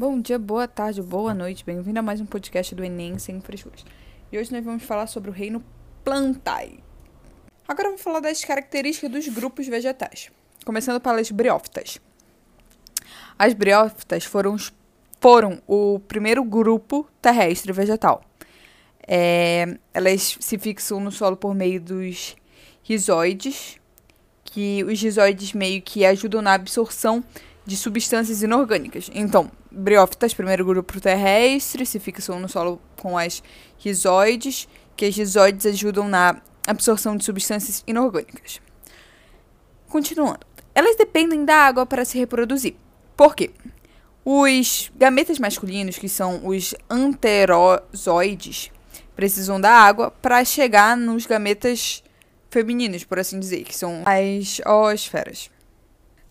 Bom dia, boa tarde, boa noite, bem-vindo a mais um podcast do Enem Sem Frescuras. E hoje nós vamos falar sobre o reino Plantae. Agora vou falar das características dos grupos vegetais, começando pelas briófitas. As briófitas foram, foram o primeiro grupo terrestre vegetal. É, elas se fixam no solo por meio dos rizoides, que os rizoides meio que ajudam na absorção de substâncias inorgânicas. Então, briófitas, primeiro grupo terrestre, se fixam no solo com as rizoides, que as rizoides ajudam na absorção de substâncias inorgânicas. Continuando. Elas dependem da água para se reproduzir. Por quê? Os gametas masculinos, que são os anterozoides, precisam da água para chegar nos gametas femininos, por assim dizer, que são as oosferas.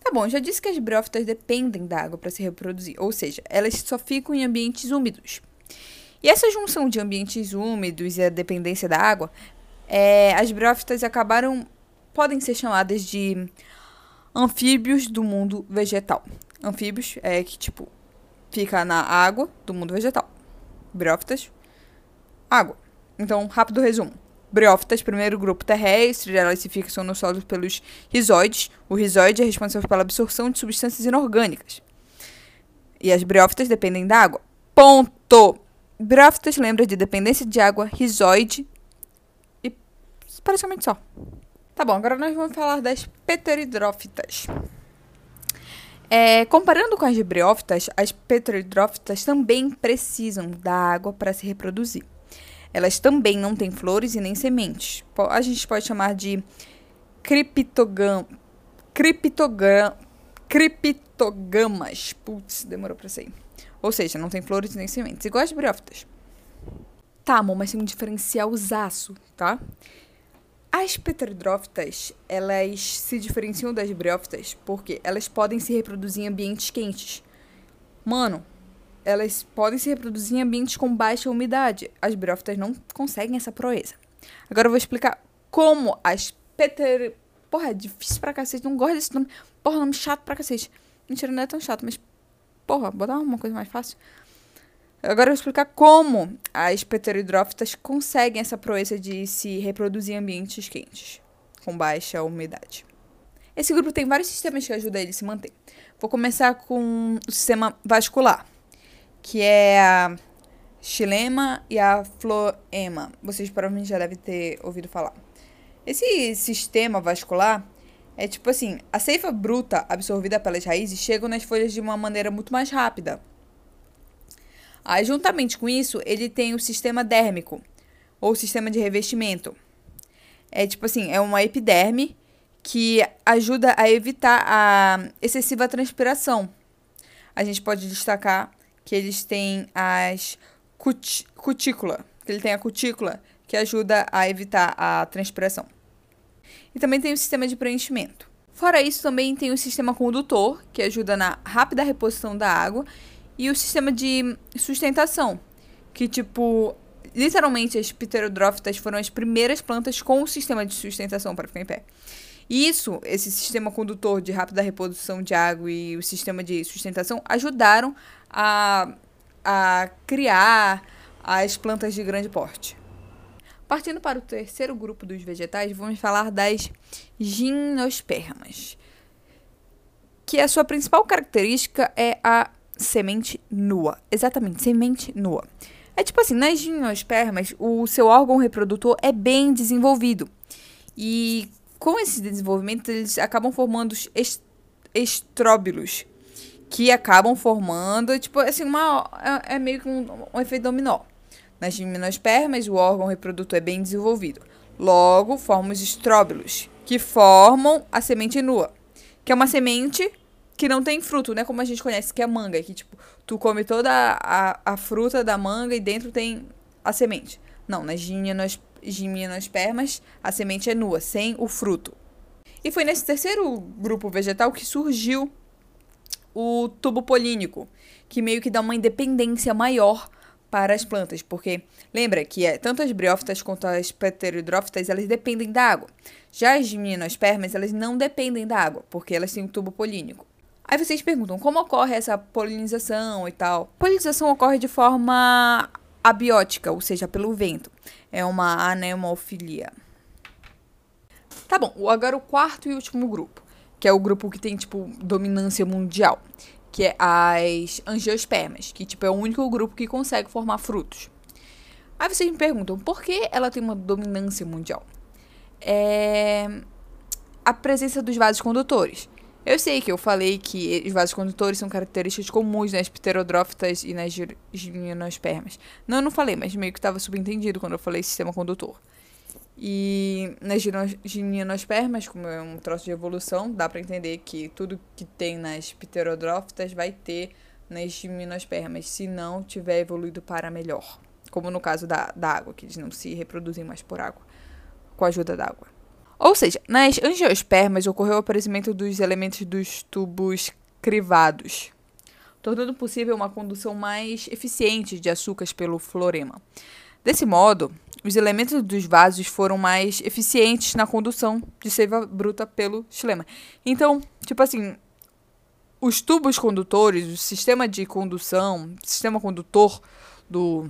Tá bom, já disse que as briófitas dependem da água para se reproduzir, ou seja, elas só ficam em ambientes úmidos. E essa junção de ambientes úmidos e a dependência da água, é, as briófitas acabaram podem ser chamadas de anfíbios do mundo vegetal. Anfíbios é que tipo fica na água do mundo vegetal. Briófitas, água. Então, rápido resumo. Briófitas, primeiro grupo terrestre, elas se fixam no solo pelos rizoides. O rizoide é responsável pela absorção de substâncias inorgânicas. E as briófitas dependem da água. Ponto! Briófitas lembra de dependência de água, rizoide e praticamente só. Tá bom, agora nós vamos falar das pteridrófitas. É, comparando com as briófitas, as pteridrófitas também precisam da água para se reproduzir. Elas também não têm flores e nem sementes. A gente pode chamar de criptogam, criptogam, criptogamas. Putz, demorou pra sair. Ou seja, não tem flores e nem sementes, igual as briófitas. Tá, amor, mas tem um diferencial zaço, tá? As pteridrófitas, elas se diferenciam das briófitas porque elas podem se reproduzir em ambientes quentes. Mano, elas podem se reproduzir em ambientes com baixa umidade. As briófitas não conseguem essa proeza. Agora eu vou explicar como as peter... Porra, é difícil pra cacete. Não gosto desse nome. Porra, nome chato pra cacete. Mentira, não é tão chato, mas... Porra, botar uma coisa mais fácil. Agora eu vou explicar como as pteridrófitas conseguem essa proeza de se reproduzir em ambientes quentes, com baixa umidade. Esse grupo tem vários sistemas que ajudam ele a se manter. Vou começar com o sistema vascular que é a xilema e a floema. Vocês provavelmente já devem ter ouvido falar. Esse sistema vascular é tipo assim, a seiva bruta absorvida pelas raízes chega nas folhas de uma maneira muito mais rápida. Aí, juntamente com isso, ele tem o sistema dérmico, ou sistema de revestimento. É tipo assim, é uma epiderme que ajuda a evitar a excessiva transpiração. A gente pode destacar que eles têm as cut cutícula, que ele tem a cutícula que ajuda a evitar a transpiração. E também tem o sistema de preenchimento. Fora isso, também tem o sistema condutor, que ajuda na rápida reposição da água, e o sistema de sustentação, que tipo, literalmente as pterodrófitas foram as primeiras plantas com o sistema de sustentação para ficar em pé. Isso, esse sistema condutor de rápida reposição de água e o sistema de sustentação ajudaram a, a criar as plantas de grande porte. Partindo para o terceiro grupo dos vegetais, vamos falar das gimnospermas, que a sua principal característica é a semente nua. Exatamente, semente nua. É tipo assim, nas gimnospermas, o seu órgão reprodutor é bem desenvolvido. E com esse desenvolvimento, eles acabam formando os estróbilos, que acabam formando, tipo, assim, uma, é, é meio que um, um, efeito dominó. Nas gimnospermas, o órgão reprodutor é bem desenvolvido. Logo, formam os estróbilos, que formam a semente nua, que é uma semente que não tem fruto, né? Como a gente conhece, que é a manga, que, tipo, tu come toda a, a fruta da manga e dentro tem a semente. Não, nas gimnospermas, a semente é nua, sem o fruto. E foi nesse terceiro grupo vegetal que surgiu o tubo polínico, que meio que dá uma independência maior para as plantas, porque lembra que é, tanto as briófitas quanto as pteridrófitas, elas dependem da água. Já as gimnospermas, elas não dependem da água, porque elas têm um tubo polínico. Aí vocês perguntam como ocorre essa polinização e tal. Polinização ocorre de forma abiótica, ou seja, pelo vento. É uma anemofilia. Tá bom, agora o quarto e último grupo, que é o grupo que tem, tipo, dominância mundial, que é as angiospermas, que, tipo, é o único grupo que consegue formar frutos. Aí vocês me perguntam, por que ela tem uma dominância mundial? É a presença dos vasos condutores. Eu sei que eu falei que os vasos condutores são características comuns nas pterodrófitas e nas gimnospermas. Não, eu não falei, mas meio que estava subentendido quando eu falei sistema condutor. E nas gimnospermas, como é um troço de evolução, dá para entender que tudo que tem nas pterodrófitas vai ter nas gimnospermas, se não tiver evoluído para melhor. Como no caso da, da água, que eles não se reproduzem mais por água, com a ajuda da água. Ou seja, nas angiospermas ocorreu o aparecimento dos elementos dos tubos crivados, tornando possível uma condução mais eficiente de açúcares pelo florema. Desse modo, os elementos dos vasos foram mais eficientes na condução de seiva bruta pelo xilema. Então, tipo assim, os tubos condutores, o sistema de condução, sistema condutor do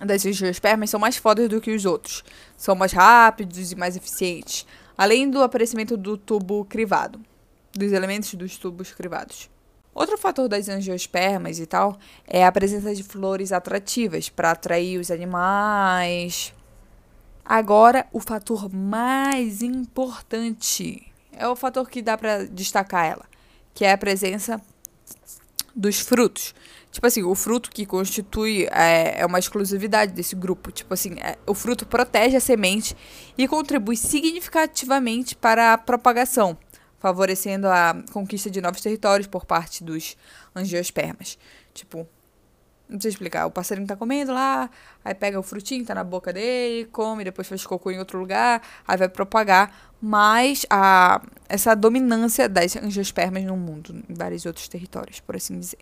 das angiospermas são mais fodas do que os outros. São mais rápidos e mais eficientes. Além do aparecimento do tubo crivado, dos elementos dos tubos crivados. Outro fator das angiospermas e tal é a presença de flores atrativas para atrair os animais. Agora, o fator mais importante é o fator que dá para destacar ela, que é a presença dos frutos. Tipo assim, o fruto que constitui é, é uma exclusividade desse grupo. Tipo assim, é, o fruto protege a semente e contribui significativamente para a propagação, favorecendo a conquista de novos territórios por parte dos angiospermas. Tipo, não sei explicar. O passarinho tá comendo lá, aí pega o frutinho, tá na boca dele, come, depois faz cocô em outro lugar, aí vai propagar. Mas a, essa dominância das angiospermas no mundo, em vários outros territórios, por assim dizer.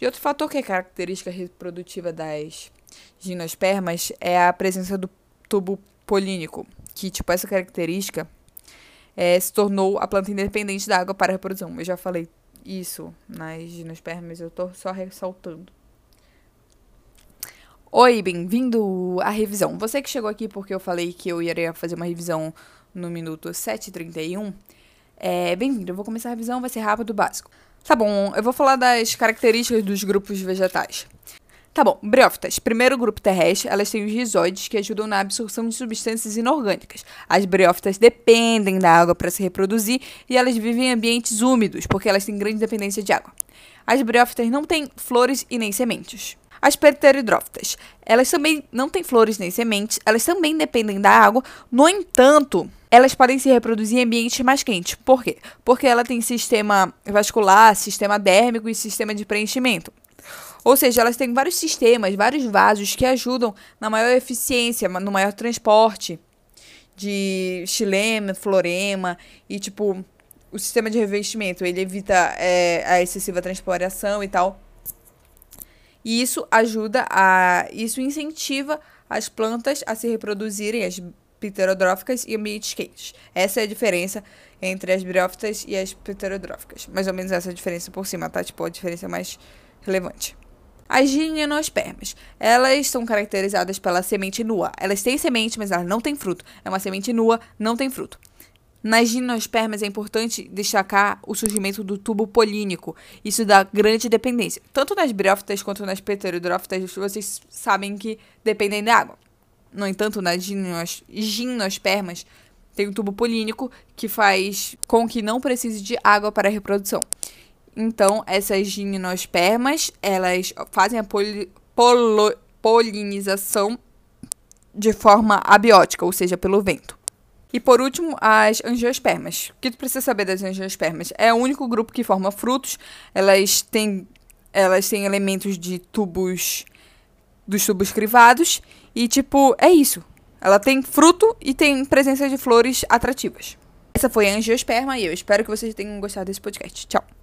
E outro fator que é característica reprodutiva das gimnospermas é a presença do tubo polínico, que, tipo, essa característica é, se tornou a planta independente da água para a reprodução. Eu já falei isso nas gimnospermas, eu tô só ressaltando. Oi, bem-vindo à revisão. Você que chegou aqui porque eu falei que eu iria fazer uma revisão no minuto 7h31, é, bem-vindo. Eu vou começar a revisão, vai ser rápido, básico. Tá bom, eu vou falar das características dos grupos vegetais. Tá bom, briófitas. Primeiro grupo terrestre, elas têm os rizoides que ajudam na absorção de substâncias inorgânicas. As briófitas dependem da água para se reproduzir e elas vivem em ambientes úmidos, porque elas têm grande dependência de água. As briófitas não têm flores e nem sementes. As pteridrófitas, elas também não têm flores nem sementes, elas também dependem da água, no entanto, elas podem se reproduzir em ambientes mais quentes. Por quê? Porque ela tem sistema vascular, sistema dérmico e sistema de preenchimento. Ou seja, elas têm vários sistemas, vários vasos que ajudam na maior eficiência, no maior transporte de xilema, florema e tipo o sistema de revestimento. Ele evita é, a excessiva transpiração e tal. E isso ajuda a. Isso incentiva as plantas a se reproduzirem, as pterodróficas e ambientes quentes. Essa é a diferença entre as briófitas e as pterodróficas. Mais ou menos essa diferença por cima, tá? Tipo, a diferença mais relevante. As gimnospermas, elas são caracterizadas pela semente nua. Elas têm semente, mas elas não têm fruto. É uma semente nua, não tem fruto. Nas gimnospermas é importante destacar o surgimento do tubo polínico. Isso dá grande dependência. Tanto nas briófitas quanto nas pterodrófitas, vocês sabem que dependem da água. No entanto, nas gimnospermas tem um tubo polínico que faz com que não precise de água para a reprodução. Então, essas gimnospermas, elas fazem a poli, polo, polinização de forma abiótica, ou seja, pelo vento. E por último, as angiospermas. O que tu precisa saber das angiospermas? É o único grupo que forma frutos. Elas têm, elas têm elementos de tubos dos tubos crivados e tipo, é isso. Ela tem fruto e tem presença de flores atrativas. Essa foi a angiosperma e eu espero que vocês tenham gostado desse podcast. Tchau.